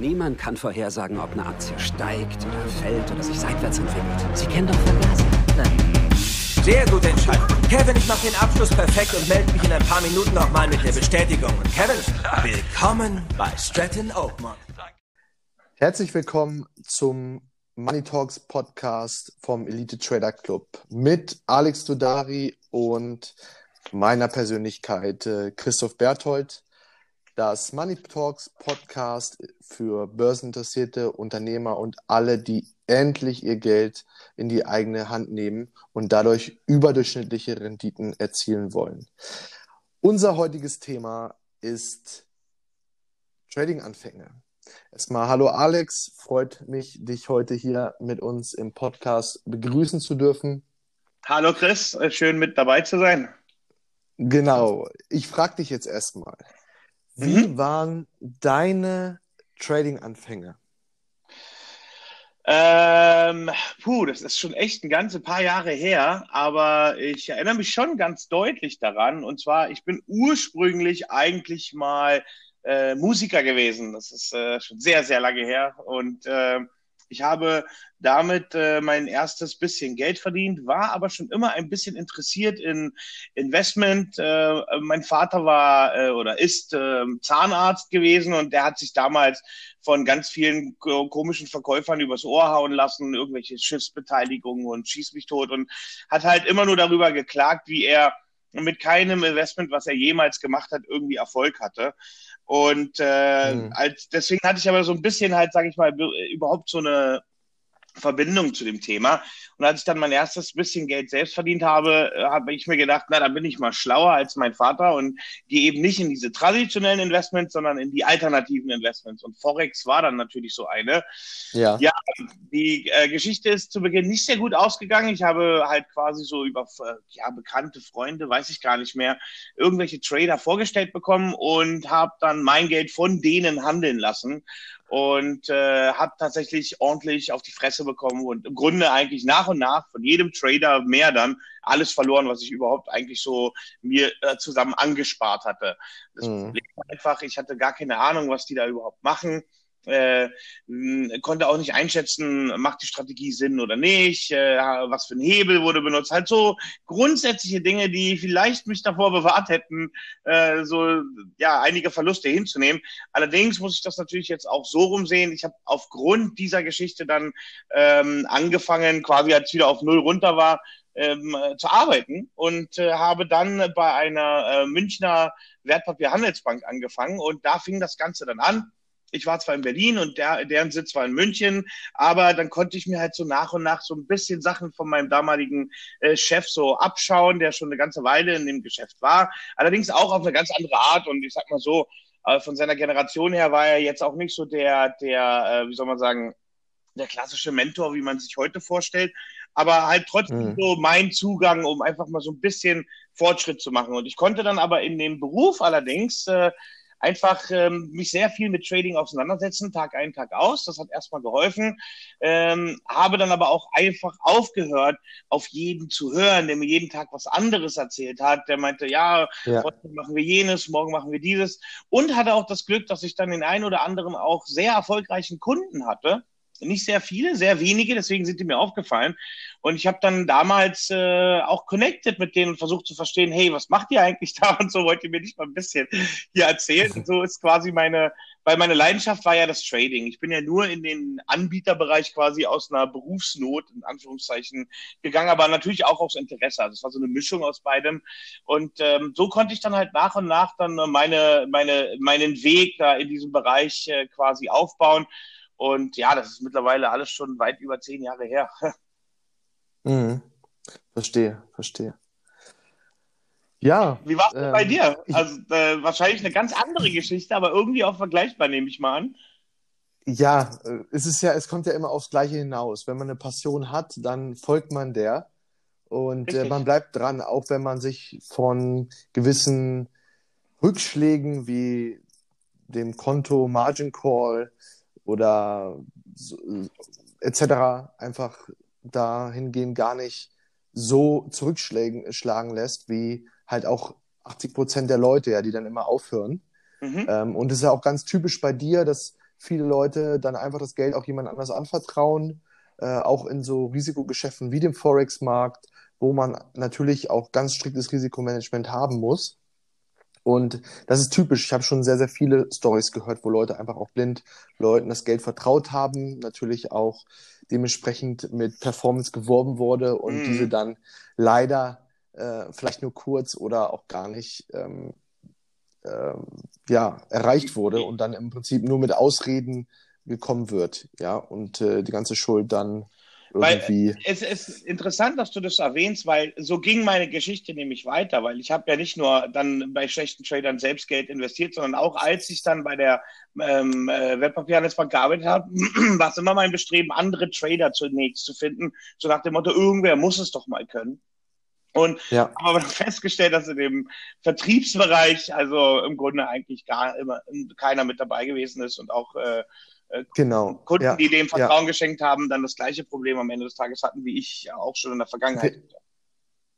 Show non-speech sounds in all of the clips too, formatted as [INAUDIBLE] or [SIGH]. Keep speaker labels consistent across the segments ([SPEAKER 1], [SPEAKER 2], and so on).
[SPEAKER 1] Niemand kann vorhersagen, ob eine Aktie steigt oder fällt oder sich seitwärts entwickelt. Sie kennen doch Vergaser. Nein.
[SPEAKER 2] Sehr gute Entscheidung. Kevin, ich mache den Abschluss perfekt und melde mich in ein paar Minuten nochmal mit der Bestätigung. Und Kevin, willkommen bei Stratton Oakmont.
[SPEAKER 3] Herzlich willkommen zum Money Talks Podcast vom Elite Trader Club mit Alex Dudari und meiner Persönlichkeit äh, Christoph Berthold. Das Money Talks Podcast für börseninteressierte Unternehmer und alle, die endlich ihr Geld in die eigene Hand nehmen und dadurch überdurchschnittliche Renditen erzielen wollen. Unser heutiges Thema ist Trading-Anfänge. Erstmal hallo Alex, freut mich, dich heute hier mit uns im Podcast begrüßen zu dürfen.
[SPEAKER 4] Hallo Chris, schön mit dabei zu sein.
[SPEAKER 3] Genau, ich frage dich jetzt erstmal, wie mhm. waren deine Trading-Anfänge?
[SPEAKER 4] Ähm, puh, das ist schon echt ein ganze paar Jahre her, aber ich erinnere mich schon ganz deutlich daran. Und zwar, ich bin ursprünglich eigentlich mal äh, Musiker gewesen. Das ist äh, schon sehr, sehr lange her. Und äh, ich habe damit äh, mein erstes bisschen Geld verdient, war aber schon immer ein bisschen interessiert in Investment. Äh, mein Vater war äh, oder ist äh, Zahnarzt gewesen und der hat sich damals von ganz vielen komischen Verkäufern übers Ohr hauen lassen, irgendwelche Schiffsbeteiligungen und schieß mich tot und hat halt immer nur darüber geklagt, wie er mit keinem Investment, was er jemals gemacht hat, irgendwie Erfolg hatte. Und äh, mhm. als, deswegen hatte ich aber so ein bisschen halt, sage ich mal, überhaupt so eine Verbindung zu dem Thema. Und als ich dann mein erstes bisschen Geld selbst verdient habe, äh, habe ich mir gedacht, na, da bin ich mal schlauer als mein Vater und gehe eben nicht in diese traditionellen Investments, sondern in die alternativen Investments. Und Forex war dann natürlich so eine. Ja. Ja, die äh, Geschichte ist zu Beginn nicht sehr gut ausgegangen. Ich habe halt quasi so über äh, ja, bekannte Freunde, weiß ich gar nicht mehr, irgendwelche Trader vorgestellt bekommen und habe dann mein Geld von denen handeln lassen und äh, habe tatsächlich ordentlich auf die Fresse bekommen und im Grunde eigentlich nach und nach von jedem Trader mehr dann alles verloren, was ich überhaupt eigentlich so mir äh, zusammen angespart hatte. Das mhm. Problem war einfach, ich hatte gar keine Ahnung, was die da überhaupt machen äh, konnte auch nicht einschätzen, macht die Strategie Sinn oder nicht, äh, was für ein Hebel wurde benutzt. Halt so grundsätzliche Dinge, die vielleicht mich davor bewahrt hätten, äh, so ja einige Verluste hinzunehmen. Allerdings muss ich das natürlich jetzt auch so rumsehen. Ich habe aufgrund dieser Geschichte dann ähm, angefangen, quasi als wieder auf null runter war, ähm, zu arbeiten und äh, habe dann bei einer äh, Münchner Wertpapierhandelsbank angefangen und da fing das Ganze dann an ich war zwar in Berlin und der, deren Sitz war in München, aber dann konnte ich mir halt so nach und nach so ein bisschen Sachen von meinem damaligen äh, Chef so abschauen, der schon eine ganze Weile in dem Geschäft war. Allerdings auch auf eine ganz andere Art und ich sag mal so, äh, von seiner Generation her war er jetzt auch nicht so der, der, äh, wie soll man sagen, der klassische Mentor, wie man sich heute vorstellt, aber halt trotzdem mhm. so mein Zugang, um einfach mal so ein bisschen Fortschritt zu machen. Und ich konnte dann aber in dem Beruf allerdings äh, einfach ähm, mich sehr viel mit Trading auseinandersetzen, Tag ein, Tag aus. Das hat erstmal geholfen. Ähm, habe dann aber auch einfach aufgehört, auf jeden zu hören, der mir jeden Tag was anderes erzählt hat. Der meinte, ja, ja. heute machen wir jenes, morgen machen wir dieses. Und hatte auch das Glück, dass ich dann den einen oder anderen auch sehr erfolgreichen Kunden hatte nicht sehr viele, sehr wenige, deswegen sind die mir aufgefallen. Und ich habe dann damals äh, auch connected mit denen und versucht zu verstehen, hey, was macht ihr eigentlich [LAUGHS] da? Und so wollt ihr mir nicht mal ein bisschen hier erzählen. Und [LAUGHS] so ist quasi meine, weil meine Leidenschaft war ja das Trading. Ich bin ja nur in den Anbieterbereich quasi aus einer Berufsnot, in Anführungszeichen, gegangen, aber natürlich auch aus Interesse. Also es war so eine Mischung aus beidem. Und ähm, so konnte ich dann halt nach und nach dann meine, meine, meinen Weg da in diesem Bereich äh, quasi aufbauen. Und ja, das ist mittlerweile alles schon weit über zehn Jahre her. [LAUGHS]
[SPEAKER 3] Mhm. Verstehe, verstehe. Ja.
[SPEAKER 4] Wie war es äh, bei dir? Also äh, wahrscheinlich eine ganz andere Geschichte, aber irgendwie auch vergleichbar, nehme ich mal an.
[SPEAKER 3] Ja, äh, es ist ja, es kommt ja immer aufs Gleiche hinaus. Wenn man eine Passion hat, dann folgt man der und äh, man bleibt dran, auch wenn man sich von gewissen Rückschlägen wie dem Konto Margin Call oder so, etc. einfach dahingehend gar nicht so zurückschlagen lässt, wie halt auch 80 Prozent der Leute, ja, die dann immer aufhören. Mhm. Ähm, und es ist ja auch ganz typisch bei dir, dass viele Leute dann einfach das Geld auch jemand anders anvertrauen, äh, auch in so Risikogeschäften wie dem Forex-Markt, wo man natürlich auch ganz striktes Risikomanagement haben muss. Und das ist typisch. Ich habe schon sehr, sehr viele Stories gehört, wo Leute einfach auch blind Leuten das Geld vertraut haben, natürlich auch dementsprechend mit Performance geworben wurde und mm. diese dann leider äh, vielleicht nur kurz oder auch gar nicht ähm, ähm, ja, erreicht wurde und dann im Prinzip nur mit Ausreden gekommen wird, ja, und äh, die ganze Schuld dann irgendwie.
[SPEAKER 4] Weil es ist interessant, dass du das erwähnst, weil so ging meine Geschichte nämlich weiter, weil ich habe ja nicht nur dann bei schlechten Tradern selbst Geld investiert, sondern auch als ich dann bei der ähm, äh, Wertpapierhandelsbank gearbeitet habe, [CLEARS THROAT] war es immer mein Bestreben, andere Trader zunächst zu finden, so nach dem Motto, irgendwer muss es doch mal können. Und ja. haben aber [LAUGHS] festgestellt, dass in dem Vertriebsbereich also im Grunde eigentlich gar immer keiner mit dabei gewesen ist und auch äh,
[SPEAKER 3] äh genau.
[SPEAKER 4] Kunden,
[SPEAKER 3] ja.
[SPEAKER 4] die dem Vertrauen ja. geschenkt haben, dann das gleiche Problem am Ende des Tages hatten, wie ich auch schon in der Vergangenheit.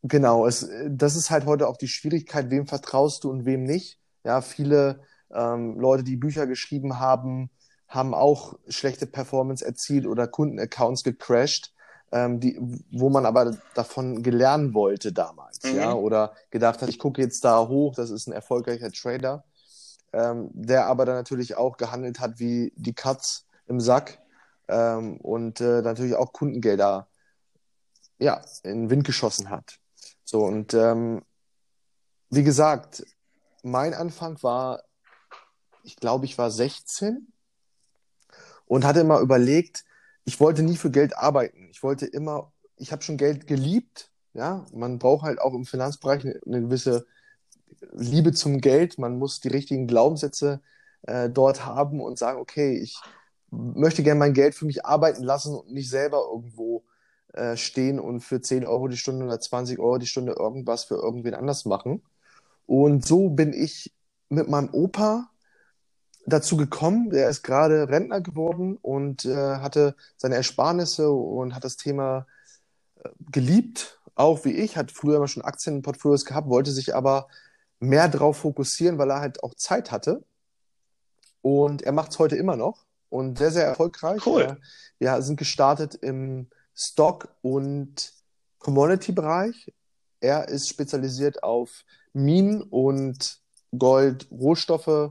[SPEAKER 3] Genau, es, das ist halt heute auch die Schwierigkeit, wem vertraust du und wem nicht. Ja, viele ähm, Leute, die Bücher geschrieben haben, haben auch schlechte Performance erzielt oder Kundenaccounts gecrashed ähm, die, wo man aber davon gelernt wollte damals, mhm. ja, oder gedacht hat, ich gucke jetzt da hoch, das ist ein erfolgreicher Trader, ähm, der aber dann natürlich auch gehandelt hat wie die Katz im Sack ähm, und äh, natürlich auch Kundengelder ja, in den Wind geschossen hat. So, und ähm, wie gesagt, mein Anfang war, ich glaube, ich war 16 und hatte immer überlegt, ich wollte nie für Geld arbeiten. Ich wollte immer, ich habe schon Geld geliebt. Ja, man braucht halt auch im Finanzbereich eine, eine gewisse Liebe zum Geld. Man muss die richtigen Glaubenssätze äh, dort haben und sagen, okay, ich möchte gerne mein Geld für mich arbeiten lassen und nicht selber irgendwo äh, stehen und für 10 Euro die Stunde oder 20 Euro die Stunde irgendwas für irgendwen anders machen. Und so bin ich mit meinem Opa dazu gekommen. Der ist gerade Rentner geworden und äh, hatte seine Ersparnisse und hat das Thema äh, geliebt, auch wie ich, hat früher immer schon Aktienportfolios gehabt, wollte sich aber mehr darauf fokussieren, weil er halt auch Zeit hatte. Und er macht es heute immer noch und sehr, sehr erfolgreich.
[SPEAKER 4] Cool.
[SPEAKER 3] Wir sind gestartet im Stock- und Commodity-Bereich. Er ist spezialisiert auf Minen und Gold, Rohstoffe,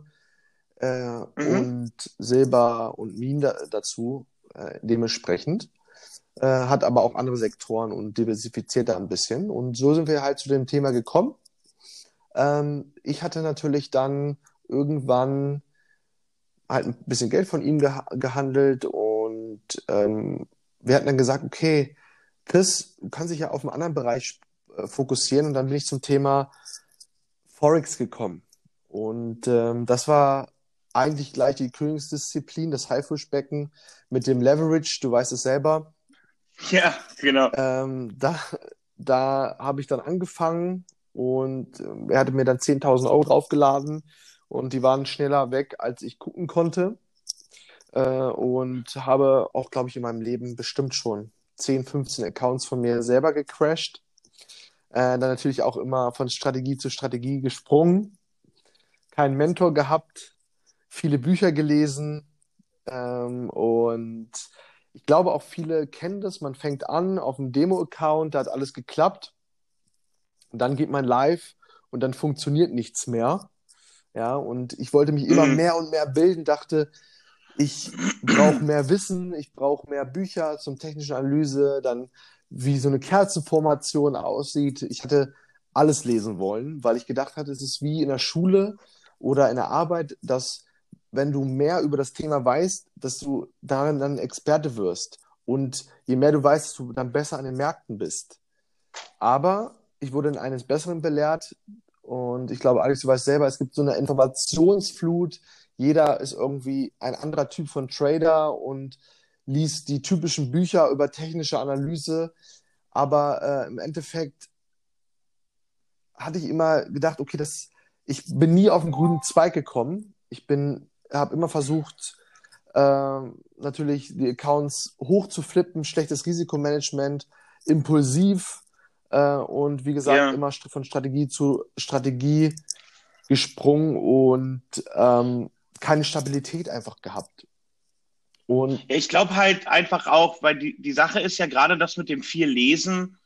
[SPEAKER 3] äh, mhm. und Silber und Minen da, dazu äh, dementsprechend. Äh, hat aber auch andere Sektoren und diversifiziert da ein bisschen. Und so sind wir halt zu dem Thema gekommen. Ähm, ich hatte natürlich dann irgendwann halt ein bisschen Geld von ihm geha gehandelt und ähm, wir hatten dann gesagt, okay, Chris, du kannst dich ja auf einen anderen Bereich äh, fokussieren und dann bin ich zum Thema Forex gekommen. Und ähm, das war eigentlich gleich die Königsdisziplin, das Haifischbecken mit dem Leverage, du weißt es selber.
[SPEAKER 4] Ja, genau.
[SPEAKER 3] Ähm, da da habe ich dann angefangen und äh, er hatte mir dann 10.000 Euro draufgeladen und die waren schneller weg, als ich gucken konnte. Äh, und habe auch, glaube ich, in meinem Leben bestimmt schon 10, 15 Accounts von mir selber gecrashed. Äh, dann natürlich auch immer von Strategie zu Strategie gesprungen. Keinen Mentor gehabt, viele Bücher gelesen ähm, und ich glaube auch viele kennen das. Man fängt an auf einem Demo-Account, da hat alles geklappt und dann geht man live und dann funktioniert nichts mehr. Ja, und ich wollte mich immer mhm. mehr und mehr bilden, dachte, ich brauche mehr Wissen, ich brauche mehr Bücher zum technischen Analyse, dann wie so eine Kerzenformation aussieht. Ich hatte alles lesen wollen, weil ich gedacht hatte, es ist wie in der Schule oder in der Arbeit, dass wenn du mehr über das Thema weißt, dass du darin dann Experte wirst. Und je mehr du weißt, dass du dann besser an den Märkten bist. Aber ich wurde in eines Besseren belehrt. Und ich glaube, Alex, du weißt selber, es gibt so eine Informationsflut. Jeder ist irgendwie ein anderer Typ von Trader und liest die typischen Bücher über technische Analyse. Aber äh, im Endeffekt hatte ich immer gedacht, okay, das, ich bin nie auf den grünen Zweig gekommen. Ich habe immer versucht, äh, natürlich die Accounts hoch zu flippen, schlechtes Risikomanagement, impulsiv äh, und wie gesagt, ja. immer von Strategie zu Strategie gesprungen und ähm, keine Stabilität einfach gehabt.
[SPEAKER 4] Und ja, ich glaube halt einfach auch, weil die, die Sache ist ja gerade das mit dem viel Lesen,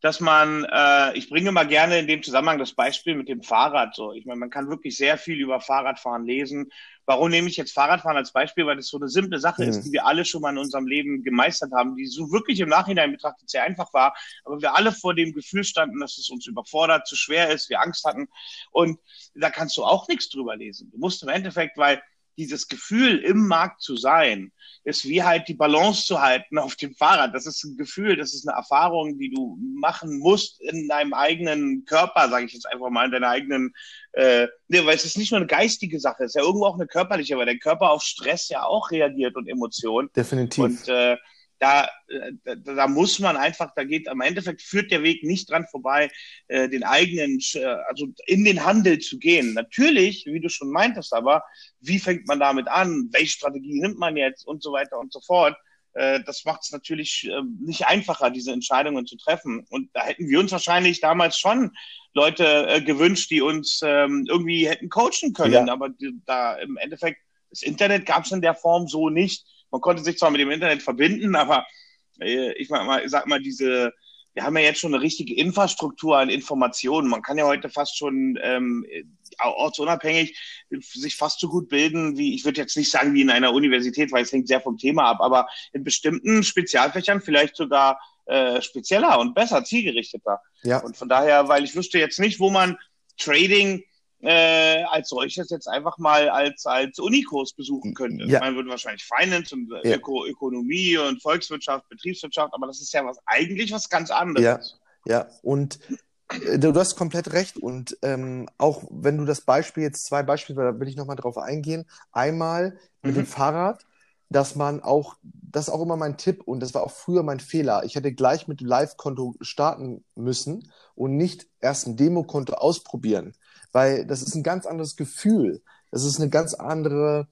[SPEAKER 4] dass man, äh, ich bringe mal gerne in dem Zusammenhang das Beispiel mit dem Fahrrad. So, ich meine, man kann wirklich sehr viel über Fahrradfahren lesen. Warum nehme ich jetzt Fahrradfahren als Beispiel? Weil das so eine simple Sache mhm. ist, die wir alle schon mal in unserem Leben gemeistert haben, die so wirklich im Nachhinein betrachtet sehr einfach war, aber wir alle vor dem Gefühl standen, dass es uns überfordert, zu schwer ist, wir Angst hatten. Und da kannst du auch nichts drüber lesen. Du musst im Endeffekt, weil dieses Gefühl, im Markt zu sein, ist wie halt die Balance zu halten auf dem Fahrrad. Das ist ein Gefühl, das ist eine Erfahrung, die du machen musst in deinem eigenen Körper, sage ich jetzt einfach mal, in deiner eigenen, äh, ne, weil es ist nicht nur eine geistige Sache, es ist ja irgendwo auch eine körperliche, weil der Körper auf Stress ja auch reagiert und Emotionen.
[SPEAKER 3] Definitiv.
[SPEAKER 4] Und äh, da, äh, da, da muss man einfach, da geht am Endeffekt führt der Weg nicht dran vorbei, äh, den eigenen, äh, also in den Handel zu gehen. Natürlich, wie du schon meintest, aber wie fängt man damit an? Welche Strategie nimmt man jetzt und so weiter und so fort? Äh, das macht es natürlich äh, nicht einfacher, diese Entscheidungen zu treffen. Und da hätten wir uns wahrscheinlich damals schon Leute gewünscht, die uns ähm, irgendwie hätten coachen können. Ja. Aber da im Endeffekt, das Internet gab es in der Form so nicht man konnte sich zwar mit dem Internet verbinden, aber äh, ich mal, sag mal, diese, wir haben ja jetzt schon eine richtige Infrastruktur an Informationen. Man kann ja heute fast schon ähm, ortsunabhängig sich fast so gut bilden, wie ich würde jetzt nicht sagen wie in einer Universität, weil es hängt sehr vom Thema ab, aber in bestimmten Spezialfächern vielleicht sogar äh, spezieller und besser, zielgerichteter. Ja. Und von daher, weil ich wüsste jetzt nicht, wo man Trading äh, als solches jetzt einfach mal als, als Unikurs besuchen könnte. Ja. Man würde wahrscheinlich Finance und ja. Öko Ökonomie und Volkswirtschaft, Betriebswirtschaft, aber das ist ja was eigentlich was ganz anderes.
[SPEAKER 3] Ja, ja. und äh, du hast komplett recht. Und ähm, auch wenn du das Beispiel jetzt zwei Beispiele, da will ich nochmal drauf eingehen. Einmal mit mhm. dem Fahrrad, dass man auch, das ist auch immer mein Tipp und das war auch früher mein Fehler. Ich hätte gleich mit dem Live-Konto starten müssen und nicht erst ein Demokonto ausprobieren weil das ist ein ganz anderes Gefühl. Das ist eine ganz andere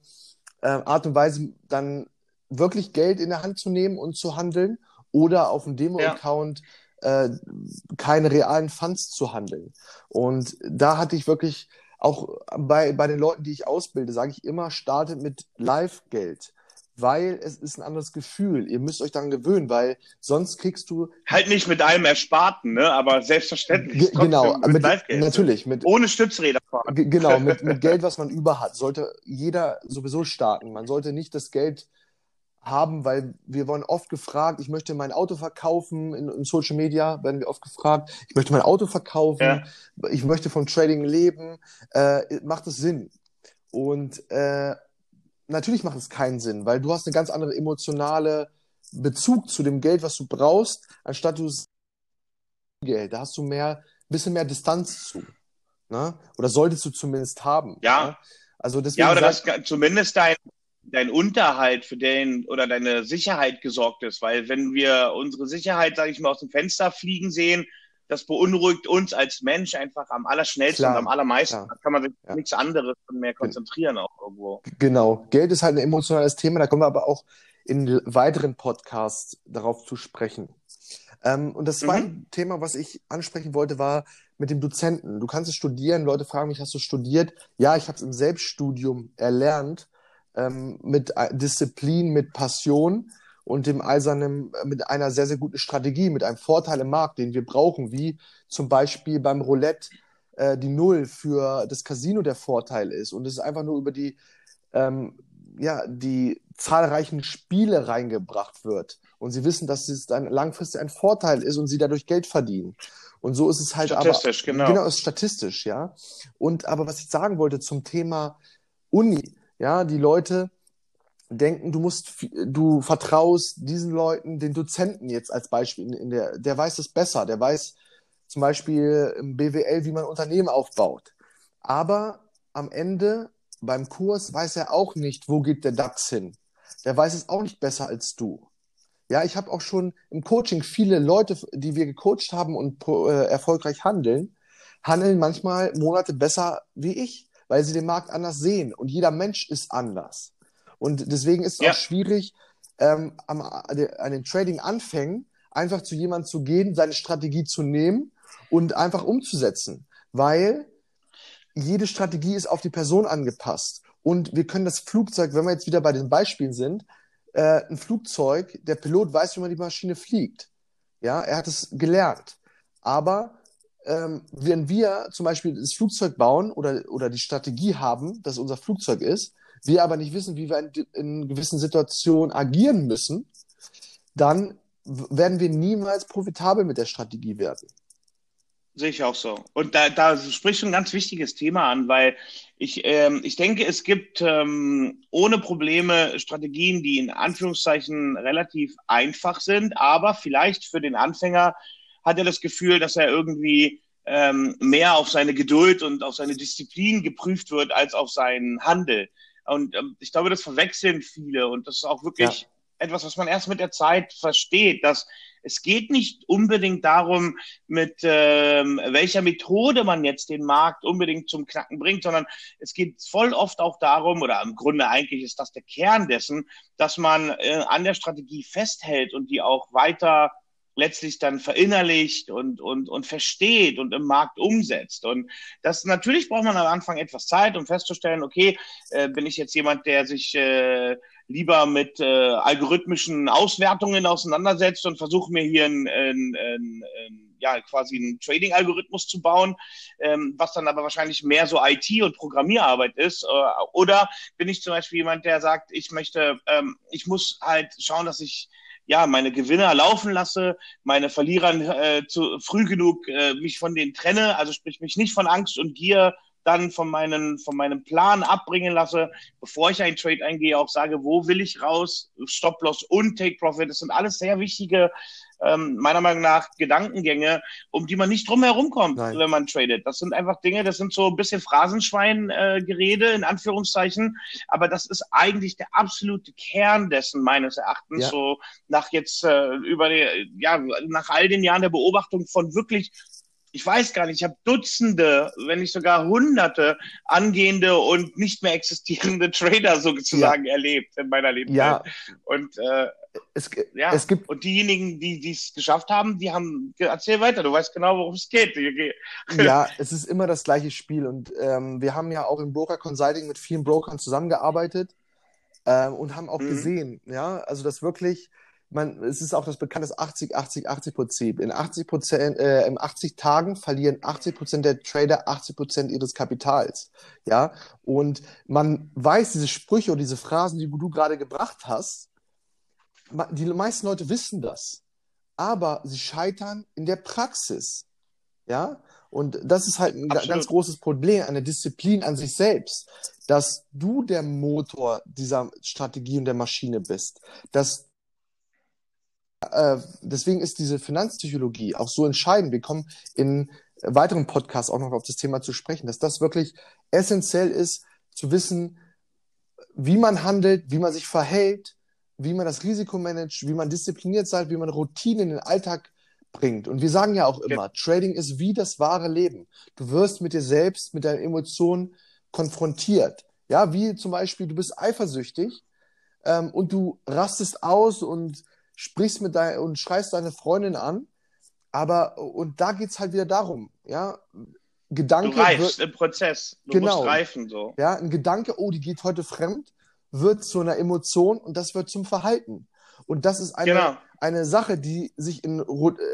[SPEAKER 3] äh, Art und Weise, dann wirklich Geld in der Hand zu nehmen und zu handeln oder auf dem Demo-Account ja. äh, keine realen Funds zu handeln. Und da hatte ich wirklich auch bei, bei den Leuten, die ich ausbilde, sage ich immer, startet mit Live-Geld weil es ist ein anderes Gefühl. Ihr müsst euch daran gewöhnen, weil sonst kriegst du.
[SPEAKER 4] Halt nicht mit allem Ersparten, ne? aber selbstverständlich.
[SPEAKER 3] Genau, mit, mit natürlich. Mit,
[SPEAKER 4] Ohne Stützräder
[SPEAKER 3] fahren. Genau, mit, [LAUGHS] mit Geld, was man über hat, sollte jeder sowieso starten. Man sollte nicht das Geld haben, weil wir wollen oft gefragt, ich möchte mein Auto verkaufen, in, in Social Media werden wir oft gefragt, ich möchte mein Auto verkaufen, ja. ich möchte vom Trading leben, äh, macht es Sinn? Und äh, natürlich macht es keinen Sinn, weil du hast eine ganz andere emotionale Bezug zu dem Geld, was du brauchst, anstatt du Geld. Da hast du mehr, bisschen mehr Distanz zu. Ne? Oder solltest du zumindest haben.
[SPEAKER 4] Ja. Ne? Also deswegen ja, oder dass zumindest dein, dein Unterhalt für den oder deine Sicherheit gesorgt ist. Weil wenn wir unsere Sicherheit, sage ich mal, aus dem Fenster fliegen sehen, das beunruhigt uns als Mensch einfach am allerschnellsten klar, und am allermeisten. Da kann man sich ja. nichts anderes mehr konzentrieren auch irgendwo.
[SPEAKER 3] Genau. Geld ist halt ein emotionales Thema, da kommen wir aber auch in weiteren Podcasts darauf zu sprechen. Ähm, und das zweite mhm. Thema, was ich ansprechen wollte, war mit dem Dozenten. Du kannst es studieren, Leute fragen mich, hast du studiert? Ja, ich habe es im Selbststudium erlernt, ähm, mit äh, Disziplin, mit Passion und dem eisernen, mit einer sehr, sehr guten Strategie, mit einem Vorteil im Markt, den wir brauchen, wie zum Beispiel beim Roulette äh, die Null für das Casino der Vorteil ist. Und es ist einfach nur über die, ähm, ja, die zahlreichen Spiele reingebracht wird. Und sie wissen, dass es dann langfristig ein Vorteil ist und sie dadurch Geld verdienen. Und so ist es halt
[SPEAKER 4] statistisch,
[SPEAKER 3] aber.
[SPEAKER 4] Genau,
[SPEAKER 3] genau, ist statistisch, ja. Und aber was ich sagen wollte zum Thema Uni, ja, die Leute, denken, du musst, du vertraust diesen Leuten, den Dozenten jetzt als Beispiel, in der, der weiß es besser, der weiß zum Beispiel im BWL, wie man Unternehmen aufbaut. Aber am Ende beim Kurs weiß er auch nicht, wo geht der DAX hin. Der weiß es auch nicht besser als du. Ja, ich habe auch schon im Coaching viele Leute, die wir gecoacht haben und äh, erfolgreich handeln, handeln manchmal Monate besser wie ich, weil sie den Markt anders sehen. Und jeder Mensch ist anders. Und deswegen ist es ja. auch schwierig, ähm, am, an den Trading-Anfängen einfach zu jemandem zu gehen, seine Strategie zu nehmen und einfach umzusetzen. Weil jede Strategie ist auf die Person angepasst. Und wir können das Flugzeug, wenn wir jetzt wieder bei den Beispielen sind, äh, ein Flugzeug, der Pilot weiß, wie man die Maschine fliegt. Ja, er hat es gelernt. Aber ähm, wenn wir zum Beispiel das Flugzeug bauen oder, oder die Strategie haben, dass unser Flugzeug ist, wir aber nicht wissen, wie wir in, in gewissen Situationen agieren müssen, dann werden wir niemals profitabel mit der Strategie werden.
[SPEAKER 4] Sehe ich auch so. Und da, da spricht schon ein ganz wichtiges Thema an, weil ich, ähm, ich denke, es gibt ähm, ohne Probleme Strategien, die in Anführungszeichen relativ einfach sind, aber vielleicht für den Anfänger hat er das Gefühl, dass er irgendwie ähm, mehr auf seine Geduld und auf seine Disziplin geprüft wird als auf seinen Handel. Und ähm, ich glaube, das verwechseln viele und das ist auch wirklich ja. etwas, was man erst mit der Zeit versteht, dass es geht nicht unbedingt darum, mit ähm, welcher Methode man jetzt den Markt unbedingt zum Knacken bringt, sondern es geht voll oft auch darum, oder im Grunde eigentlich ist das der Kern dessen, dass man äh, an der Strategie festhält und die auch weiter letztlich dann verinnerlicht und, und, und versteht und im Markt umsetzt. Und das natürlich braucht man am Anfang etwas Zeit, um festzustellen, okay, äh, bin ich jetzt jemand, der sich äh, lieber mit äh, algorithmischen Auswertungen auseinandersetzt und versuche mir hier ein, ein, ein, ein ja, quasi einen Trading-Algorithmus zu bauen, ähm, was dann aber wahrscheinlich mehr so IT- und Programmierarbeit ist. Äh, oder bin ich zum Beispiel jemand, der sagt, ich möchte, ähm, ich muss halt schauen, dass ich ja, meine Gewinner laufen lasse, meine Verlierer äh, zu früh genug äh, mich von denen trenne, also sprich mich nicht von Angst und Gier dann von, meinen, von meinem Plan abbringen lasse, bevor ich einen Trade eingehe, auch sage, wo will ich raus, Stop-Loss und Take-Profit, das sind alles sehr wichtige ähm, meiner Meinung nach Gedankengänge, um die man nicht drum herum kommt, Nein. wenn man tradet. Das sind einfach Dinge, das sind so ein bisschen Phrasenschwein-Gerede, äh, in Anführungszeichen. Aber das ist eigentlich der absolute Kern dessen, meines Erachtens, ja. so nach jetzt äh, über die, ja, nach all den Jahren der Beobachtung von wirklich ich weiß gar nicht, ich habe Dutzende, wenn nicht sogar Hunderte angehende und nicht mehr existierende [LAUGHS] Trader sozusagen ja. erlebt in meiner Lebenszeit. Ja. Und äh, es, ja. es gibt und diejenigen, die es geschafft haben, die haben erzähl weiter, du weißt genau, worum es geht. [LAUGHS]
[SPEAKER 3] Ja, es ist immer das gleiche Spiel und ähm, wir haben ja auch im Broker Consulting mit vielen Brokern zusammengearbeitet ähm, und haben auch mhm. gesehen, ja, also das wirklich man, es ist auch das bekannte 80, 80, 80 Prinzip. In 80 Prozent, äh, in 80 Tagen verlieren 80 Prozent der Trader 80 Prozent ihres Kapitals. Ja, und man weiß diese Sprüche und diese Phrasen, die du gerade gebracht hast, die meisten Leute wissen das, aber sie scheitern in der Praxis. Ja, und das ist halt ein Absolut. ganz großes Problem, eine Disziplin an sich selbst, dass du der Motor dieser Strategie und der Maschine bist, dass äh, deswegen ist diese Finanzpsychologie auch so entscheidend. Wir kommen in weiteren Podcasts auch noch auf das Thema zu sprechen, dass das wirklich essentiell ist, zu wissen, wie man handelt, wie man sich verhält, wie man das Risiko managt, wie man diszipliniert seid, wie man Routinen in den Alltag bringt. Und wir sagen ja auch immer, ja. Trading ist wie das wahre Leben. Du wirst mit dir selbst, mit deinen Emotionen konfrontiert. Ja, wie zum Beispiel, du bist eifersüchtig ähm, und du rastest aus und sprichst mit dein und schreist deine Freundin an, aber und da geht es halt wieder darum, ja, Gedanke.
[SPEAKER 4] Du reifst wird, im Prozess, du genau, musst reifen so.
[SPEAKER 3] Ja, ein Gedanke, oh, die geht heute fremd, wird zu einer Emotion und das wird zum Verhalten. Und das ist eine, genau. eine Sache, die sich, in,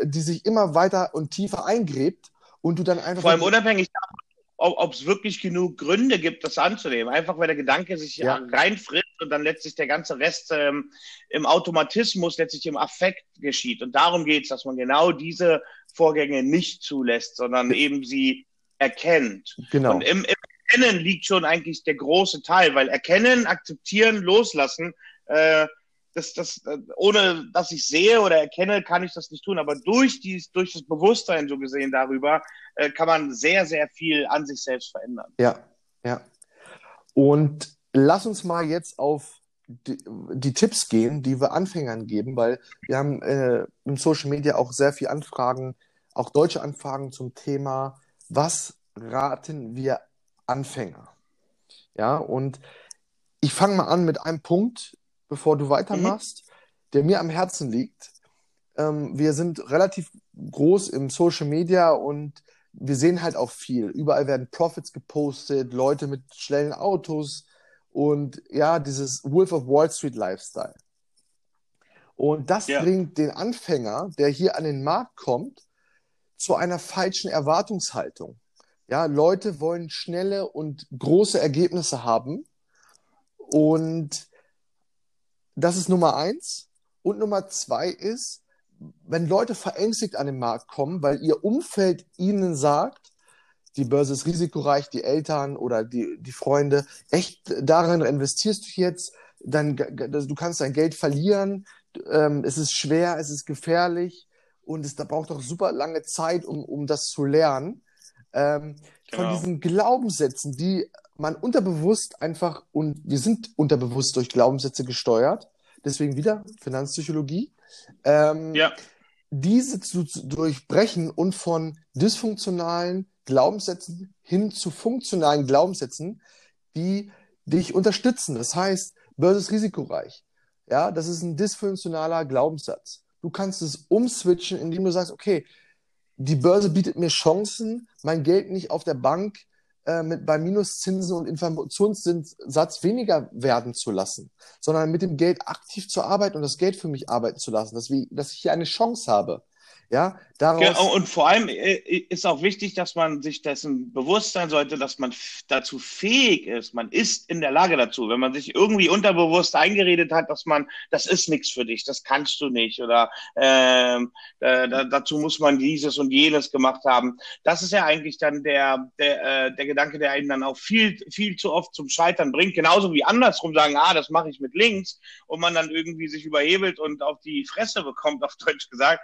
[SPEAKER 3] die sich immer weiter und tiefer eingräbt und du dann einfach.
[SPEAKER 4] Vor allem unabhängig davon, ob es wirklich genug Gründe gibt, das anzunehmen. Einfach weil der Gedanke sich ja. reinfrisst und dann letztlich der ganze Rest ähm, im Automatismus, letztlich im Affekt geschieht. Und darum geht es, dass man genau diese Vorgänge nicht zulässt, sondern eben sie erkennt. Genau. Und im, im Erkennen liegt schon eigentlich der große Teil, weil Erkennen, Akzeptieren, Loslassen, äh, das, das, äh, ohne dass ich sehe oder erkenne, kann ich das nicht tun. Aber durch, dies, durch das Bewusstsein so gesehen darüber, äh, kann man sehr, sehr viel an sich selbst verändern.
[SPEAKER 3] Ja, ja. Und lass uns mal jetzt auf die, die Tipps gehen, die wir Anfängern geben, weil wir haben äh, in Social Media auch sehr viele Anfragen, auch deutsche Anfragen zum Thema, was raten wir Anfänger? Ja, und ich fange mal an mit einem Punkt, bevor du weitermachst, mhm. der mir am Herzen liegt. Ähm, wir sind relativ groß im Social Media und wir sehen halt auch viel. Überall werden Profits gepostet, Leute mit schnellen Autos und ja, dieses Wolf of Wall Street Lifestyle. Und das
[SPEAKER 4] Ja.
[SPEAKER 3] bringt den Anfänger, der hier an den Markt kommt, zu einer falschen Erwartungshaltung. Ja, Leute wollen schnelle und große Ergebnisse haben. Und das ist Nummer eins. Und Nummer zwei ist, wenn Leute verängstigt an den Markt kommen, weil ihr Umfeld ihnen sagt, die Börse ist risikoreich, die Eltern oder die, die Freunde, echt darin investierst du jetzt, dann, du kannst dein Geld verlieren, ähm, es ist schwer, es ist gefährlich und es da braucht auch super lange Zeit, um, um das zu lernen. Ähm, Von
[SPEAKER 4] Genau.
[SPEAKER 3] diesen Glaubenssätzen, die man unterbewusst einfach, und wir sind unterbewusst durch Glaubenssätze gesteuert, deswegen wieder Finanzpsychologie, ähm,
[SPEAKER 4] Ja,
[SPEAKER 3] diese zu, zu durchbrechen und von dysfunktionalen Glaubenssätzen hin zu funktionalen Glaubenssätzen, die dich unterstützen. Das heißt, Börse ist risikoreich. Ja, das ist ein dysfunktionaler Glaubenssatz. Du kannst es umswitchen, indem du sagst, okay, die Börse bietet mir Chancen, mein Geld nicht auf der Bank äh, mit bei Minuszinsen und Informationssatz weniger werden zu lassen, sondern mit dem Geld aktiv zu arbeiten und das Geld für mich arbeiten zu lassen, dass, wir, dass ich hier eine Chance habe. Ja, daraus.
[SPEAKER 4] Genau, und vor allem äh, ist auch wichtig, dass man sich dessen bewusst sein sollte, dass man dazu fähig ist. Man ist in der Lage dazu. Wenn man sich irgendwie unterbewusst eingeredet hat, dass man, das ist nichts für dich, das kannst du nicht oder ähm, äh, da, dazu muss man dieses und jenes gemacht haben. Das ist ja eigentlich dann der, der, äh, der Gedanke, der einen dann auch viel, viel zu oft zum Scheitern bringt. Genauso wie andersrum sagen, ah, das mache ich mit links und man dann irgendwie sich überhebelt und auf die Fresse bekommt, [LAUGHS] auf Deutsch gesagt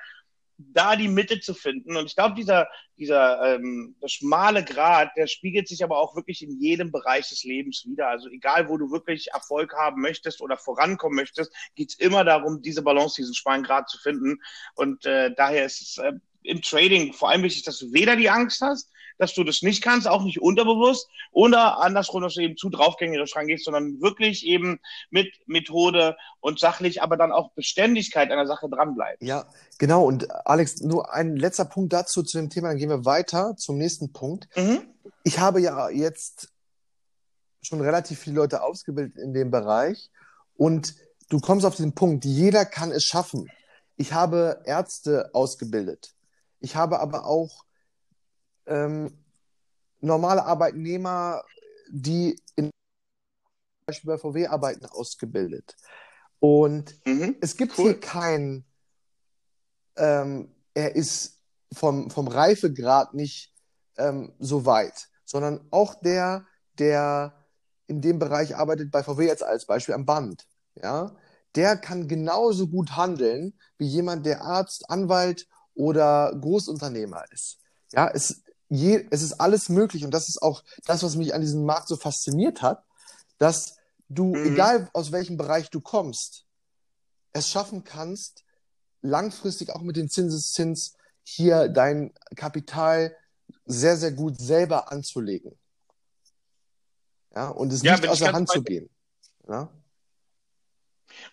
[SPEAKER 4] da die Mitte zu finden. Und ich glaube, dieser, dieser ähm, schmale Grad, der spiegelt sich aber auch wirklich in jedem Bereich des Lebens wieder. Also egal, wo du wirklich Erfolg haben möchtest oder vorankommen möchtest, geht's immer darum, diese Balance, diesen schmalen Grad zu finden. Und äh, daher ist es äh, im Trading vor allem wichtig, dass du weder die Angst hast, dass du das nicht kannst, auch nicht unterbewusst, oder andersrum, dass du eben zu draufgängerisch rangehst, sondern wirklich eben mit Methode und sachlich, aber dann auch Beständigkeit an der Sache dranbleibst.
[SPEAKER 3] Ja, genau. Und Alex, nur ein letzter Punkt dazu zu dem Thema, dann gehen wir weiter zum nächsten Punkt.
[SPEAKER 4] Mhm.
[SPEAKER 3] Ich habe ja jetzt schon relativ viele Leute ausgebildet in dem Bereich und du kommst auf den Punkt, jeder kann es schaffen. Ich habe Ärzte ausgebildet. Ich habe aber auch ähm, normale Arbeitnehmer, die in zum Beispiel bei VW arbeiten, ausgebildet. Und
[SPEAKER 4] Mhm.
[SPEAKER 3] es gibt
[SPEAKER 4] Cool.
[SPEAKER 3] hier kein, ähm, er ist vom, vom Reifegrad nicht ähm, so weit, sondern auch der, der in dem Bereich arbeitet, bei VW jetzt als Beispiel am Band, ja, der kann genauso gut handeln wie jemand, der Arzt, Anwalt oder Großunternehmer ist. Ja, es, je, es ist alles möglich und das ist auch das, was mich an diesem Markt so fasziniert hat, dass du,
[SPEAKER 4] Mhm.
[SPEAKER 3] egal aus welchem Bereich du kommst, es schaffen kannst, langfristig auch mit dem Zinseszins hier dein Kapital sehr, sehr gut selber anzulegen. Ja, und es
[SPEAKER 4] Ja,
[SPEAKER 3] nicht aus der Hand zu gehen. Ja,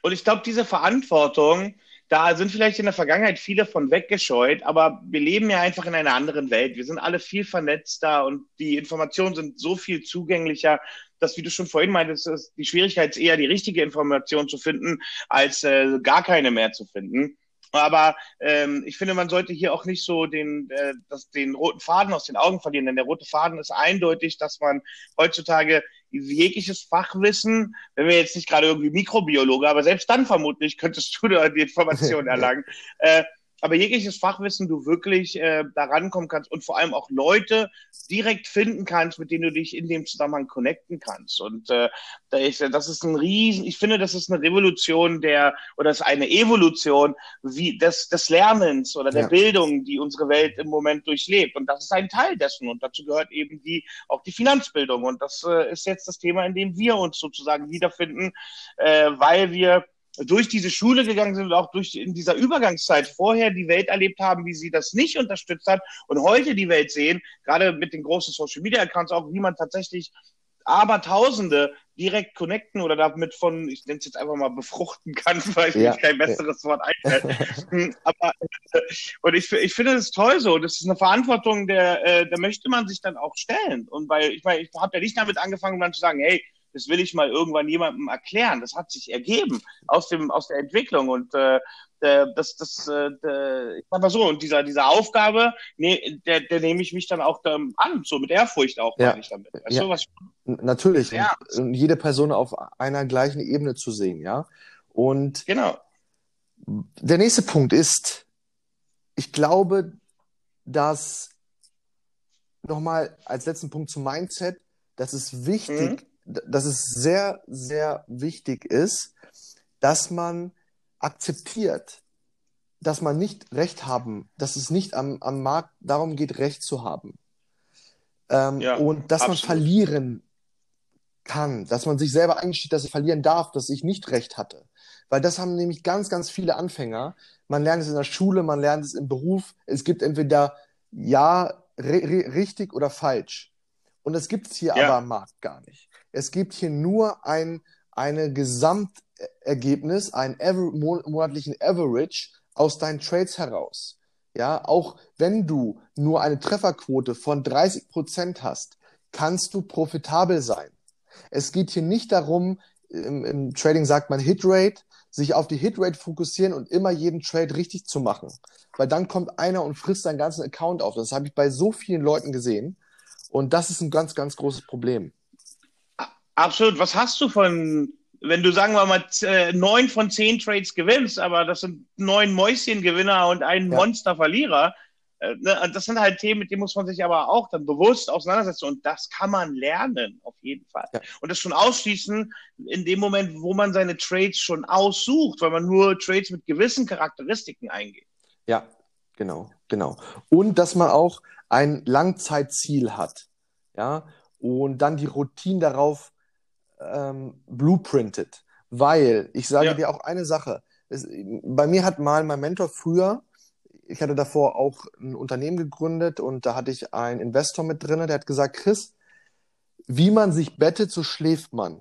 [SPEAKER 4] Und ich glaube, diese Verantwortung, da sind vielleicht in der Vergangenheit viele von weggescheut, aber wir leben ja einfach in einer anderen Welt. Wir sind alle viel vernetzter und die Informationen sind so viel zugänglicher, dass, wie du schon vorhin meintest, ist die Schwierigkeit ist eher die richtige Information zu finden, als äh, gar keine mehr zu finden. Aber ähm, ich finde, man sollte hier auch nicht so den, äh, das, den roten Faden aus den Augen verlieren, denn der rote Faden ist eindeutig, dass man heutzutage jegliches Fachwissen, wenn wir jetzt nicht gerade irgendwie Mikrobiologe, aber selbst dann vermutlich könntest du da die Informationen [LAUGHS] erlangen. äh, aber jegliches Fachwissen du wirklich äh, da rankommen kannst und vor allem auch Leute direkt finden kannst, mit denen du dich in dem Zusammenhang connecten kannst. Und äh, das ist ein Riesen, ich finde, das ist eine Revolution der, oder das ist eine Evolution wie des, des Lernens oder der
[SPEAKER 3] Ja.
[SPEAKER 4] Bildung, die unsere Welt im Moment durchlebt. Und das ist ein Teil dessen. Und dazu gehört eben die, auch die Finanzbildung. Und das äh, ist jetzt das Thema, in dem wir uns sozusagen wiederfinden, äh, weil wir durch diese Schule gegangen sind und auch durch in dieser Übergangszeit vorher die Welt erlebt haben, wie sie das nicht unterstützt hat und heute die Welt sehen, gerade mit den großen Social Media Accounts auch, wie man tatsächlich Abertausende direkt connecten oder damit von, ich nenne es jetzt einfach mal befruchten kann, [LAUGHS] weil
[SPEAKER 3] Ja.
[SPEAKER 4] mir kein besseres Wort einfällt. [LAUGHS] [LAUGHS] Aber äh, und ich, ich finde das toll so. Das ist eine Verantwortung, der, äh, da möchte man sich dann auch stellen. Und weil, ich meine, ich habe ja nicht damit angefangen, um dann zu sagen, hey, das will ich mal irgendwann jemandem erklären. Das hat sich ergeben aus dem aus der Entwicklung und äh, das, das, äh, ich sag mal so, und dieser, dieser Aufgabe, nee, der, der nehme ich mich dann auch ähm, an, so mit Ehrfurcht auch,
[SPEAKER 3] ja.
[SPEAKER 4] meine ich damit.
[SPEAKER 3] Weißt ja. du, was Natürlich, ja. und, jede Person auf einer gleichen Ebene zu sehen, ja. Und
[SPEAKER 4] genau.
[SPEAKER 3] der nächste Punkt ist, ich glaube, dass nochmal als letzten Punkt zum Mindset, dass es wichtig, mhm. Dass es sehr, sehr wichtig ist, dass man akzeptiert, dass man nicht Recht haben, dass es nicht am, am Markt darum geht, Recht zu haben. Ähm, ja, und dass absolut. man verlieren kann, dass man sich selber eingesteht, dass ich verlieren darf, dass ich nicht Recht hatte. Weil das haben nämlich ganz, ganz viele Anfänger. Man lernt es in der Schule, man lernt es im Beruf. Es gibt entweder ja, richtig oder falsch. Und das gibt es hier ja. aber am Markt gar nicht. Es gibt hier nur ein eine Gesamtergebnis, ein Aver monatlichen Average aus deinen Trades heraus. Ja, auch wenn du nur eine Trefferquote von 30 Prozent hast, kannst du profitabel sein. Es geht hier nicht darum, im, im Trading sagt man Hitrate, sich auf die Hitrate fokussieren und immer jeden Trade richtig zu machen. Weil dann kommt einer und frisst seinen ganzen Account auf. Das habe ich bei so vielen Leuten gesehen. Und das ist ein ganz, ganz großes Problem.
[SPEAKER 4] Absolut. Was hast du von, wenn du sagen wir mal äh, neun von zehn Trades gewinnst, aber das sind neun Mäuschengewinner und ein ja. Monsterverlierer. Äh, ne, das sind halt Themen, mit denen muss man sich aber auch dann bewusst auseinandersetzen und das kann man lernen, auf jeden Fall. Ja. Und das schon ausschließen in dem Moment, wo man seine Trades schon aussucht, weil man nur Trades mit gewissen Charakteristiken eingeht.
[SPEAKER 3] Ja, genau, genau. Und dass man auch ein Langzeitziel hat. Ja, und dann die Routine darauf ähm, blueprintet. Weil, ich sage ja. dir auch eine Sache, es, bei mir hat mal mein Mentor früher, ich hatte davor auch ein Unternehmen gegründet und da hatte ich einen Investor mit drin, der hat gesagt, Chris, wie man sich bettet, so schläft man.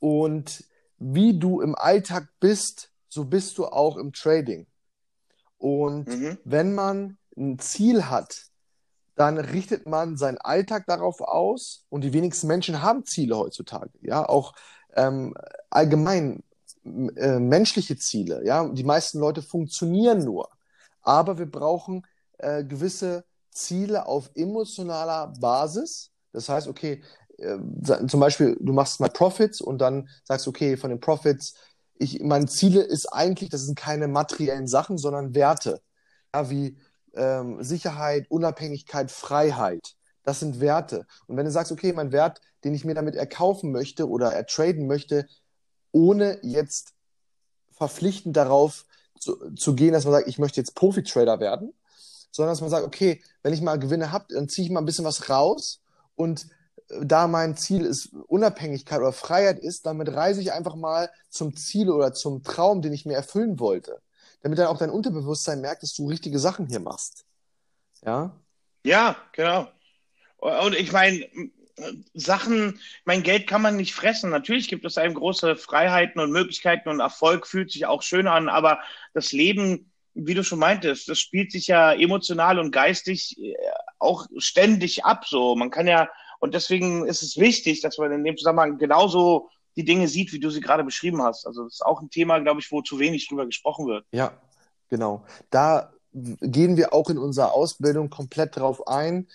[SPEAKER 3] Und wie du im Alltag bist, so bist du auch im Trading. Und mhm. wenn man ein Ziel hat, dann richtet man seinen Alltag darauf aus und die wenigsten Menschen haben Ziele heutzutage. Ja, auch ähm, allgemein äh, menschliche Ziele. Ja, die meisten Leute funktionieren nur, aber wir brauchen äh, gewisse Ziele auf emotionaler Basis. Das heißt, okay, äh, zum Beispiel, du machst mal Profits und dann sagst, okay, von den Profits, ich, meine Ziele ist eigentlich, das sind keine materiellen Sachen, sondern Werte. Ja, wie ähm, Sicherheit, Unabhängigkeit, Freiheit. Das sind Werte. Und wenn du sagst, okay, mein Wert, den ich mir damit erkaufen möchte oder ertraden möchte, ohne jetzt verpflichtend darauf zu, zu gehen, dass man sagt, ich möchte jetzt Profi-Trader werden, sondern dass man sagt, okay, wenn ich mal Gewinne habe, dann ziehe ich mal ein bisschen was raus und äh, da mein Ziel ist Unabhängigkeit oder Freiheit ist, damit reise ich einfach mal zum Ziel oder zum Traum, den ich mir erfüllen wollte damit dann auch dein Unterbewusstsein merkt, dass du richtige Sachen hier machst. Ja?
[SPEAKER 4] Ja, genau. Und ich meine, Sachen, mein Geld kann man nicht fressen. Natürlich gibt es einem große Freiheiten und Möglichkeiten und Erfolg fühlt sich auch schön an, aber das Leben, wie du schon meintest, das spielt sich ja emotional und geistig äh, auch ständig ab. So, man kann ja, und deswegen ist es wichtig, dass man in dem Zusammenhang genauso die Dinge sieht, wie du sie gerade beschrieben hast. Also das ist auch ein Thema, glaube ich, wo zu wenig drüber gesprochen wird.
[SPEAKER 3] Ja, genau. Da gehen wir auch in unserer Ausbildung komplett drauf ein.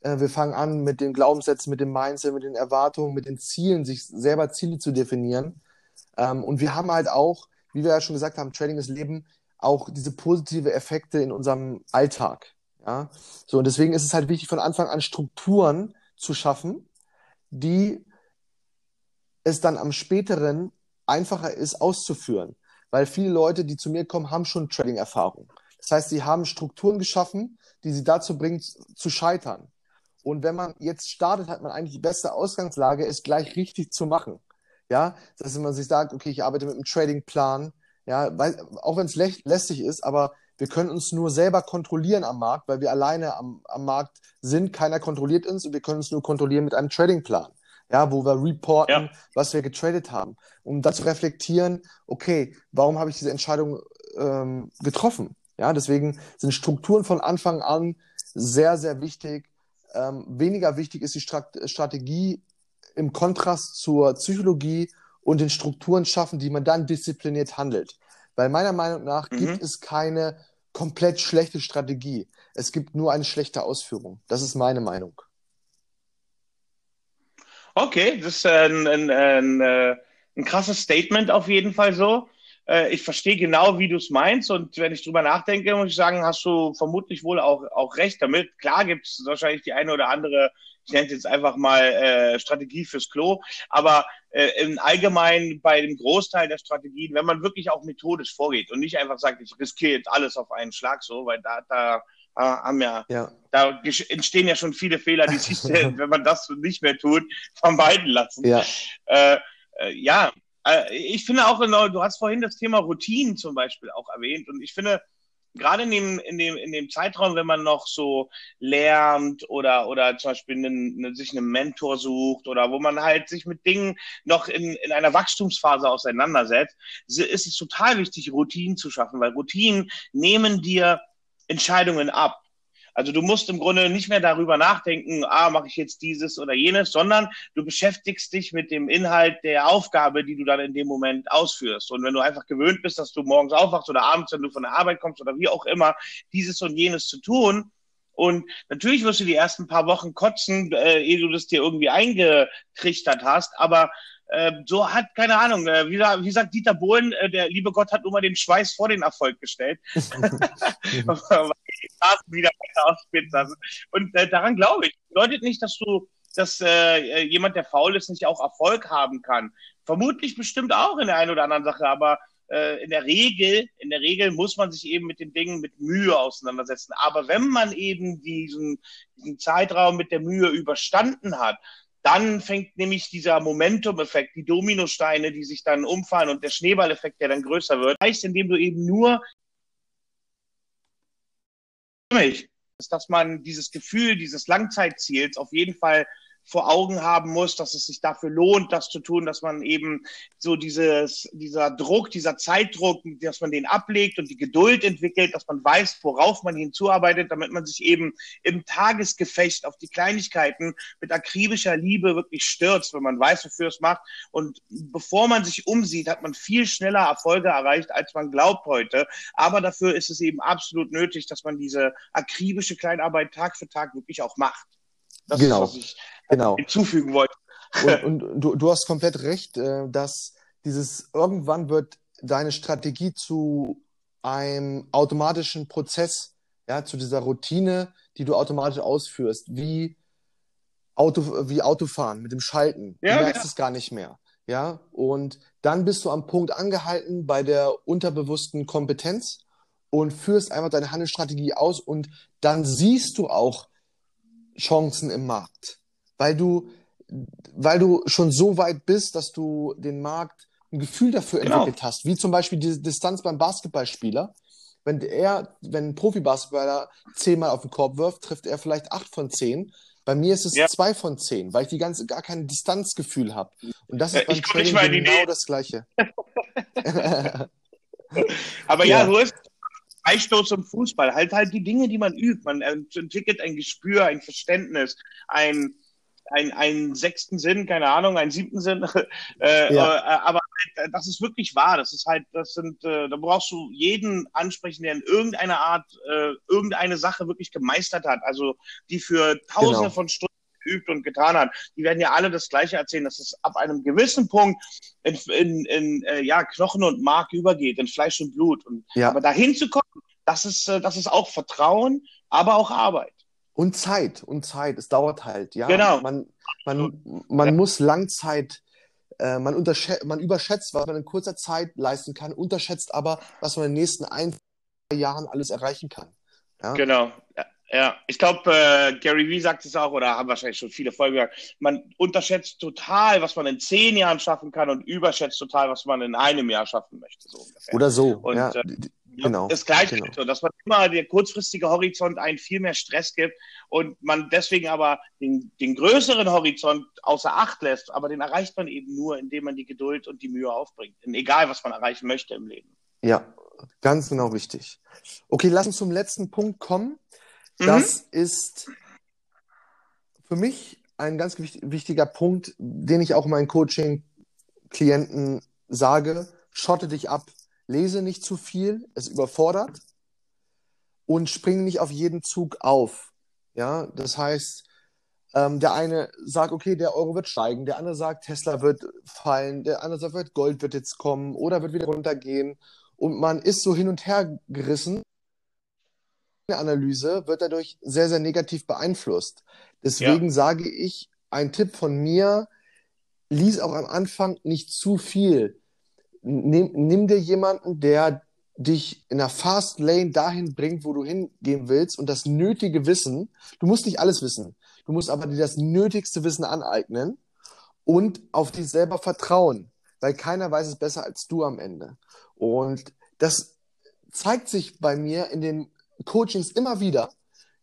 [SPEAKER 3] Äh, wir fangen an mit den Glaubenssätzen, mit dem Mindset, mit den Erwartungen, mit den Zielen, sich selber Ziele zu definieren. Ähm, und wir haben halt auch, wie wir ja schon gesagt haben, Trading ist Leben, auch diese positive Effekte in unserem Alltag. Ja, so und deswegen ist es halt wichtig, von Anfang an Strukturen zu schaffen, die es dann am späteren einfacher ist auszuführen. Weil viele Leute, die zu mir kommen, haben schon Trading-Erfahrung. Das heißt, sie haben Strukturen geschaffen, die sie dazu bringen, zu scheitern. Und wenn man jetzt startet, hat man eigentlich die beste Ausgangslage, es gleich richtig zu machen. Ja, dass man sich sagt, okay, ich arbeite mit einem Trading-Plan, ja, weil, auch wenn es lä lästig ist, aber wir können uns nur selber kontrollieren am Markt, weil wir alleine am, am Markt sind. Keiner kontrolliert uns und wir können uns nur kontrollieren mit einem Trading-Plan ja, wo wir reporten, ja. was wir getradet haben, um dann zu reflektieren, okay, warum habe ich diese Entscheidung ähm, getroffen? Ja, deswegen sind Strukturen von Anfang an sehr, sehr wichtig. Ähm, weniger wichtig ist die Strat Strategie im Kontrast zur Psychologie und den Strukturen schaffen, die man dann diszipliniert handelt. Weil meiner Meinung nach
[SPEAKER 4] Mhm.
[SPEAKER 3] gibt es keine komplett schlechte Strategie. Es gibt nur eine schlechte Ausführung. Das ist meine Meinung.
[SPEAKER 4] Okay, das ist ein, ein, ein, äh, ein krasses Statement auf jeden Fall so. Äh, Ich verstehe genau, wie du es meinst und wenn ich drüber nachdenke, muss ich sagen, hast du vermutlich wohl auch, auch recht damit. Klar gibt es wahrscheinlich die eine oder andere, ich nenne es jetzt einfach mal äh, Strategie fürs Klo, aber äh, im Allgemeinen bei dem Großteil der Strategien, wenn man wirklich auch methodisch vorgeht und nicht einfach sagt, ich riskiere jetzt alles auf einen Schlag so, weil da, da äh, haben ja
[SPEAKER 3] Ja.
[SPEAKER 4] da entstehen ja schon viele Fehler, die sich, [LAUGHS] wenn man das nicht mehr tut, vermeiden lassen.
[SPEAKER 3] Ja.
[SPEAKER 4] Äh, äh, ja, äh, ich finde auch, genau, du hast vorhin das Thema Routinen zum Beispiel auch erwähnt und ich finde, gerade in dem, in dem, in dem Zeitraum, wenn man noch so lernt oder, oder zum Beispiel einen, einen, sich einen Mentor sucht oder wo man halt sich mit Dingen noch in, in einer Wachstumsphase auseinandersetzt, ist es total wichtig, Routinen zu schaffen, weil Routinen nehmen dir Entscheidungen ab. Also du musst im Grunde nicht mehr darüber nachdenken, ah, mache ich jetzt dieses oder jenes, sondern du beschäftigst dich mit dem Inhalt der Aufgabe, die du dann in dem Moment ausführst. Und wenn du einfach gewöhnt bist, dass du morgens aufwachst oder abends, wenn du von der Arbeit kommst oder wie auch immer, dieses und jenes zu tun, und natürlich wirst du die ersten paar Wochen kotzen, äh, ehe du das dir irgendwie eingetrichtert hast, aber so hat, keine Ahnung, äh, wie, wie sagt Dieter Bohlen, äh, der liebe Gott hat nur mal den Schweiß vor den Erfolg gestellt. [LAUGHS] [LAUGHS] wieder. Und äh, daran glaube ich. Bedeutet nicht, dass du, dass äh, jemand, der faul ist, nicht auch Erfolg haben kann. Vermutlich bestimmt auch in der einen oder anderen Sache, aber äh, in der Regel, in der Regel muss man sich eben mit den Dingen mit Mühe auseinandersetzen. Aber wenn man eben diesen, diesen Zeitraum mit der Mühe überstanden hat, dann fängt nämlich dieser Momentum-Effekt, die Dominosteine, die sich dann umfallen und der Schneeballeffekt, der dann größer wird, reicht, indem du eben nur dass man dieses Gefühl dieses Langzeitziels auf jeden Fall vor Augen haben muss, dass es sich dafür lohnt, das zu tun, dass man eben so dieses, dieser Druck, dieser Zeitdruck, dass man den ablegt und die Geduld entwickelt, dass man weiß, worauf man hinzuarbeitet, damit man sich eben im Tagesgefecht auf die Kleinigkeiten mit akribischer Liebe wirklich stürzt, wenn man weiß, wofür es macht. Und bevor man sich umsieht, hat man viel schneller Erfolge erreicht, als man glaubt heute. Aber dafür ist es eben absolut nötig, dass man diese akribische Kleinarbeit Tag für Tag wirklich auch macht.
[SPEAKER 3] Das genau. ist, was
[SPEAKER 4] ich
[SPEAKER 3] genau.
[SPEAKER 4] hinzufügen wollte.
[SPEAKER 3] Und, [LAUGHS] und du, du hast komplett recht, äh, dass dieses irgendwann wird deine Strategie zu einem automatischen Prozess, ja, zu dieser Routine, die du automatisch ausführst, wie Auto, wie Autofahren mit dem Schalten.
[SPEAKER 4] Ja,
[SPEAKER 3] du merkst
[SPEAKER 4] ja.
[SPEAKER 3] es gar nicht mehr. Ja, und dann bist du am Punkt angehalten bei der unterbewussten Kompetenz und führst einfach deine Handelsstrategie aus und dann siehst du auch Chancen im Markt, weil du, weil du schon so weit bist, dass du den Markt ein Gefühl dafür
[SPEAKER 4] Genau.
[SPEAKER 3] entwickelt hast, wie zum Beispiel diese Distanz beim Basketballspieler. Wenn er, wenn ein Profibasketballer zehnmal auf den Korb wirft, trifft er vielleicht acht von zehn. Bei mir ist es
[SPEAKER 4] Ja.
[SPEAKER 3] zwei von zehn, weil ich die ganze gar kein Distanzgefühl habe. Und das ist
[SPEAKER 4] Äh,
[SPEAKER 3] beim
[SPEAKER 4] ich komm nicht
[SPEAKER 3] Training
[SPEAKER 4] mal in die
[SPEAKER 3] genau
[SPEAKER 4] Nähe.
[SPEAKER 3] das Gleiche. [LAUGHS] [LAUGHS]
[SPEAKER 4] Aber ja,
[SPEAKER 3] Ja.
[SPEAKER 4] so ist Freistoß im Fußball. Halt halt die Dinge, die man übt. Man entwickelt ein Gespür, ein Verständnis, ein, ein, einen sechsten Sinn, keine Ahnung, einen siebten Sinn. [LAUGHS] äh,
[SPEAKER 3] Ja.
[SPEAKER 4] äh, aber äh, das ist wirklich wahr. Das ist halt, das sind, äh, da brauchst du jeden ansprechen, der in irgendeiner Art äh, irgendeine Sache wirklich gemeistert hat. Also die für Tausende
[SPEAKER 3] Genau.
[SPEAKER 4] von Stunden geübt und getan hat. Die werden ja alle das Gleiche erzählen, dass es ab einem gewissen Punkt in, in, in äh, ja, Knochen und Mark übergeht, in Fleisch und Blut. Und,
[SPEAKER 3] Ja.
[SPEAKER 4] Aber dahin zu kommen, das ist, äh, das ist auch Vertrauen, aber auch Arbeit.
[SPEAKER 3] Und Zeit, und Zeit. Es dauert halt, ja.
[SPEAKER 4] Genau.
[SPEAKER 3] Man, man, man muss Langzeit, äh, man, man überschätzt, was man in kurzer Zeit leisten kann, unterschätzt aber, was man in den nächsten ein, zwei Jahren alles erreichen kann. Ja?
[SPEAKER 4] Genau. Ja, Ja, ich glaube, äh, Gary Vee sagt es auch, oder haben wahrscheinlich schon viele Folgen gesagt, man unterschätzt total, was man in zehn Jahren schaffen kann und überschätzt total, was man in einem Jahr schaffen möchte. So ungefähr.
[SPEAKER 3] Oder so.
[SPEAKER 4] Und,
[SPEAKER 3] ja,
[SPEAKER 4] äh,
[SPEAKER 3] genau.
[SPEAKER 4] Das Gleiche,
[SPEAKER 3] genau.
[SPEAKER 4] so, dass man immer der kurzfristige Horizont einen viel mehr Stress gibt und man deswegen aber den, den größeren Horizont außer Acht lässt, aber den erreicht man eben nur, indem man die Geduld und die Mühe aufbringt. In, egal, was man erreichen möchte im Leben.
[SPEAKER 3] Ja, ganz genau richtig. Okay, lass uns zum letzten Punkt kommen.
[SPEAKER 4] Mhm.
[SPEAKER 3] Das ist für mich ein ganz wichtiger Punkt, den ich auch meinen Coaching-Klienten sage, schotte dich ab, lese nicht zu viel, es überfordert und spring nicht auf jeden Zug auf. Ja, das heißt, ähm, der eine sagt, okay, der Euro wird steigen, der andere sagt, Tesla wird fallen, der andere sagt, Gold wird jetzt kommen oder wird wieder runtergehen und man ist so hin und her gerissen. Analyse wird dadurch sehr, sehr negativ beeinflusst. Deswegen ja. sage ich, ein Tipp von mir, lies auch am Anfang nicht zu viel. Nimm, nimm dir jemanden, der dich in der Fast Lane dahin bringt, wo du hingehen willst und das nötige Wissen, du musst nicht alles wissen, du musst aber dir das nötigste Wissen aneignen und auf dich selber vertrauen, weil keiner weiß es besser als du am Ende. Und das zeigt sich bei mir in den Coachings immer wieder.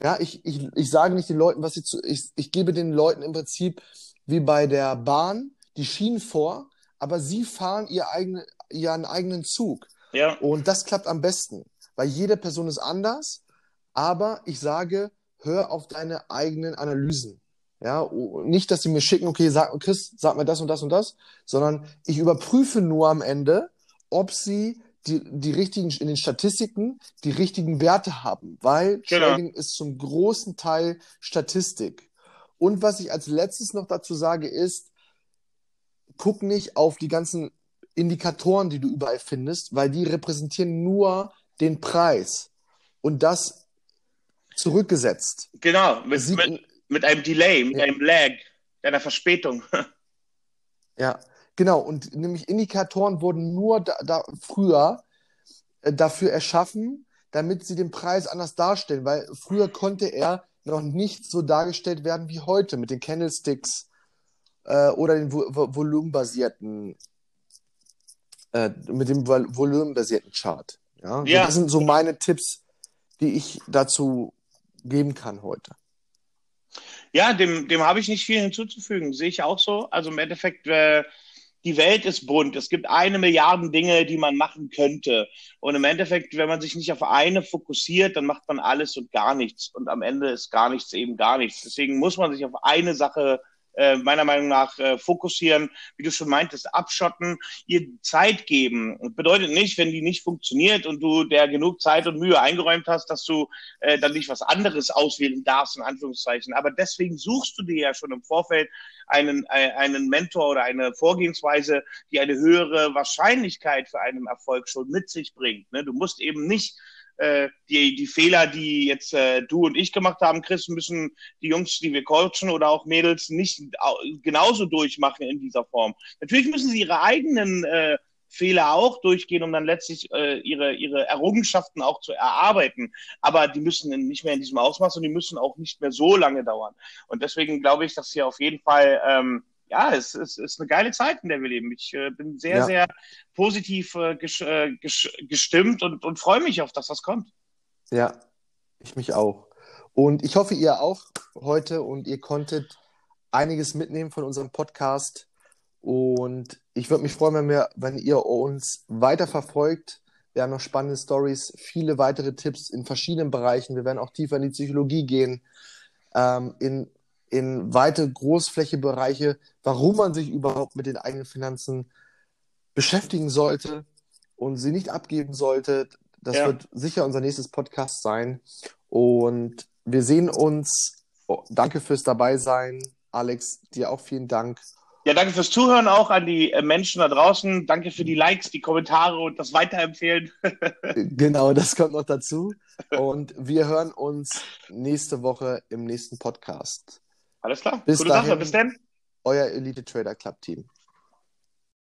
[SPEAKER 3] Ja, ich, ich, ich sage nicht den Leuten, was sie zu, ich, ich gebe den Leuten im Prinzip wie bei der Bahn die Schienen vor, aber sie fahren ihr eigene, ihren eigenen Zug. Ja. Und das klappt am besten, weil jede Person ist anders, aber ich sage, hör auf deine eigenen Analysen. Ja, nicht, dass sie mir schicken, okay, sag, Chris, sag mir das und das und das, sondern ich überprüfe nur am Ende, ob sie die, die richtigen, in den Statistiken die richtigen Werte haben, weil genau. Trading ist zum großen Teil Statistik. Und was ich als letztes noch dazu sage, ist, guck nicht auf die ganzen Indikatoren, die du überall findest, weil die repräsentieren nur den Preis. Und das zurückgesetzt.
[SPEAKER 4] Genau, mit, mit, mit einem Delay, mit ja. einem Lag, einer Verspätung. [LAUGHS]
[SPEAKER 3] ja, Genau, und nämlich Indikatoren wurden nur da, da früher äh, dafür erschaffen, damit sie den Preis anders darstellen, weil früher konnte er noch nicht so dargestellt werden wie heute mit den Candlesticks äh, oder den vo vo volumenbasierten äh, mit dem vol volumenbasierten Chart. Ja? ja. Das sind so meine Tipps, die ich dazu geben kann heute.
[SPEAKER 4] Ja, dem, dem habe ich nicht viel hinzuzufügen. Sehe ich auch so. Also im Endeffekt, äh, die Welt ist bunt. Es gibt eine Milliarde Dinge, die man machen könnte. Und im Endeffekt, wenn man sich nicht auf eine fokussiert, dann macht man alles und gar nichts. Und am Ende ist gar nichts eben gar nichts. Deswegen muss man sich auf eine Sache äh, meiner Meinung nach äh, fokussieren, wie du schon meintest, abschotten, ihr Zeit geben. Und bedeutet nicht, wenn die nicht funktioniert und du der genug Zeit und Mühe eingeräumt hast, dass du äh, dann nicht was anderes auswählen darfst, in Anführungszeichen. Aber deswegen suchst du dir ja schon im Vorfeld einen, äh, einen Mentor oder eine Vorgehensweise, die eine höhere Wahrscheinlichkeit für einen Erfolg schon mit sich bringt. Ne? Du musst eben nicht äh, die, die Fehler, die jetzt äh, du und ich gemacht haben, Chris, müssen die Jungs, die wir coachen oder auch Mädels nicht genauso durchmachen in dieser Form. Natürlich müssen sie ihre eigenen äh, Fehler auch durchgehen, um dann letztlich äh, ihre, ihre Errungenschaften auch zu erarbeiten. Aber die müssen nicht mehr in diesem Ausmaß und die müssen auch nicht mehr so lange dauern. Und deswegen glaube ich, dass hier auf jeden Fall ähm, ja, es, es ist eine geile Zeit, in der wir leben. Ich äh, bin sehr, ja. sehr positiv äh, ges äh, ges gestimmt und, und freue mich auf das, was kommt.
[SPEAKER 3] Ja, ich mich auch. Und ich hoffe, ihr auch heute und ihr konntet einiges mitnehmen von unserem Podcast. Und ich würde mich freuen, wenn, wir, wenn ihr uns weiter verfolgt. Wir haben noch spannende Stories, viele weitere Tipps in verschiedenen Bereichen. Wir werden auch tiefer in die Psychologie gehen, ähm, in in weite Großflächebereiche, warum man sich überhaupt mit den eigenen Finanzen beschäftigen sollte und sie nicht abgeben sollte. Das ja. wird sicher unser nächstes Podcast sein. Und wir sehen uns. Oh, danke fürs Dabeisein. Alex, dir auch vielen Dank.
[SPEAKER 4] Ja, danke fürs Zuhören auch an die äh, Menschen da draußen. Danke für die Likes, die Kommentare und das Weiterempfehlen. [LAUGHS]
[SPEAKER 3] genau, das kommt noch dazu. Und wir hören uns nächste Woche im nächsten Podcast.
[SPEAKER 4] Alles klar. Bis Gute dahin, Sache. Bis dann.
[SPEAKER 3] Euer Elite Trader Club Team.